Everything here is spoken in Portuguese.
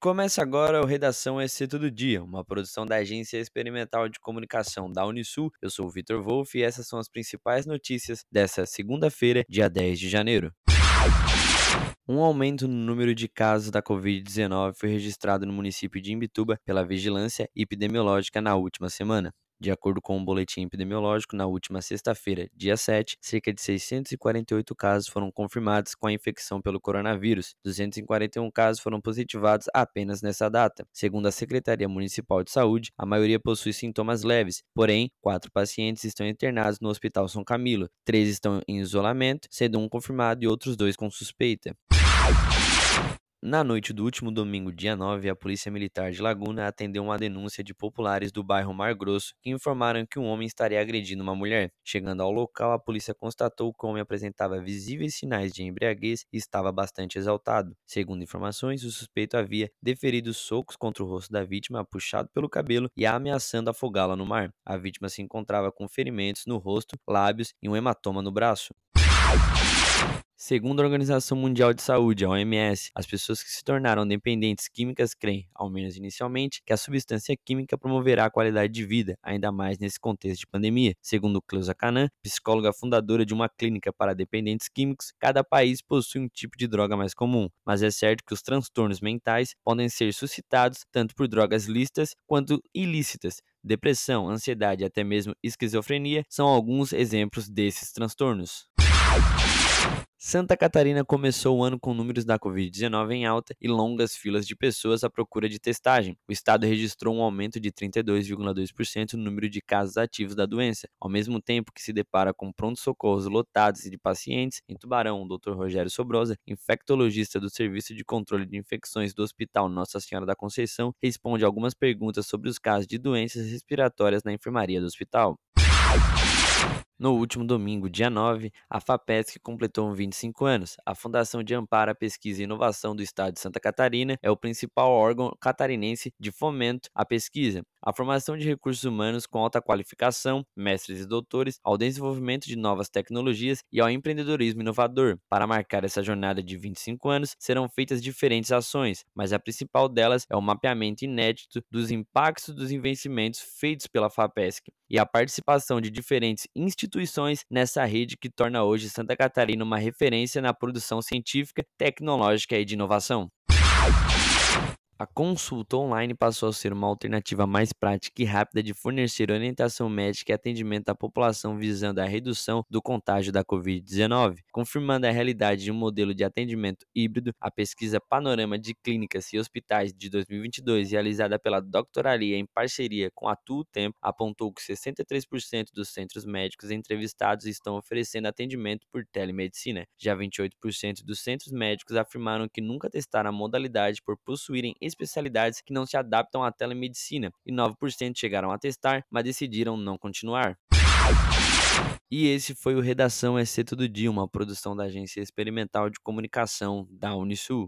Começa agora o Redação SC Todo Dia, uma produção da Agência Experimental de Comunicação da Unisul. Eu sou o Vitor Wolff e essas são as principais notícias dessa segunda-feira, dia 10 de janeiro. Um aumento no número de casos da Covid-19 foi registrado no município de Imbituba pela Vigilância Epidemiológica na última semana. De acordo com o um boletim epidemiológico, na última sexta-feira, dia 7, cerca de 648 casos foram confirmados com a infecção pelo coronavírus. 241 casos foram positivados apenas nessa data. Segundo a Secretaria Municipal de Saúde, a maioria possui sintomas leves, porém, quatro pacientes estão internados no Hospital São Camilo, três estão em isolamento, sendo um confirmado e outros dois com suspeita. Na noite do último domingo, dia 9, a Polícia Militar de Laguna atendeu uma denúncia de populares do bairro Mar Grosso que informaram que um homem estaria agredindo uma mulher. Chegando ao local, a polícia constatou que o homem apresentava visíveis sinais de embriaguez e estava bastante exaltado. Segundo informações, o suspeito havia deferido socos contra o rosto da vítima, puxado pelo cabelo e ameaçando afogá-la no mar. A vítima se encontrava com ferimentos no rosto, lábios e um hematoma no braço. Segundo a Organização Mundial de Saúde, a OMS, as pessoas que se tornaram dependentes químicas creem, ao menos inicialmente, que a substância química promoverá a qualidade de vida, ainda mais nesse contexto de pandemia. Segundo Cleusa Canan, psicóloga fundadora de uma clínica para dependentes químicos, cada país possui um tipo de droga mais comum, mas é certo que os transtornos mentais podem ser suscitados tanto por drogas lícitas quanto ilícitas, Depressão, ansiedade e até mesmo esquizofrenia são alguns exemplos desses transtornos. Santa Catarina começou o ano com números da Covid-19 em alta e longas filas de pessoas à procura de testagem. O estado registrou um aumento de 32,2% no número de casos ativos da doença, ao mesmo tempo que se depara com pronto-socorros lotados de pacientes. Em Tubarão, o Dr. Rogério Sobrosa, infectologista do Serviço de Controle de Infecções do Hospital Nossa Senhora da Conceição, responde algumas perguntas sobre os casos de doenças respiratórias na enfermaria do hospital. No último domingo, dia 9, a FAPESC completou 25 anos. A Fundação de Amparo à Pesquisa e Inovação do Estado de Santa Catarina é o principal órgão catarinense de fomento à pesquisa, à formação de recursos humanos com alta qualificação, mestres e doutores, ao desenvolvimento de novas tecnologias e ao empreendedorismo inovador. Para marcar essa jornada de 25 anos, serão feitas diferentes ações, mas a principal delas é o mapeamento inédito dos impactos dos investimentos feitos pela FAPESC e a participação de diferentes instituições nessa rede que torna hoje Santa Catarina uma referência na produção científica, tecnológica e de inovação. A consulta online passou a ser uma alternativa mais prática e rápida de fornecer orientação médica e atendimento à população visando a redução do contágio da Covid-19. Confirmando a realidade de um modelo de atendimento híbrido, a pesquisa Panorama de Clínicas e Hospitais de 2022, realizada pela Doctoralia em parceria com a Tu Tempo, apontou que 63% dos centros médicos entrevistados estão oferecendo atendimento por telemedicina. Já 28% dos centros médicos afirmaram que nunca testaram a modalidade por possuírem especialidades que não se adaptam à telemedicina, e 9% chegaram a testar, mas decidiram não continuar. E esse foi o Redação SC Todo Dia, uma produção da Agência Experimental de Comunicação da Unisul.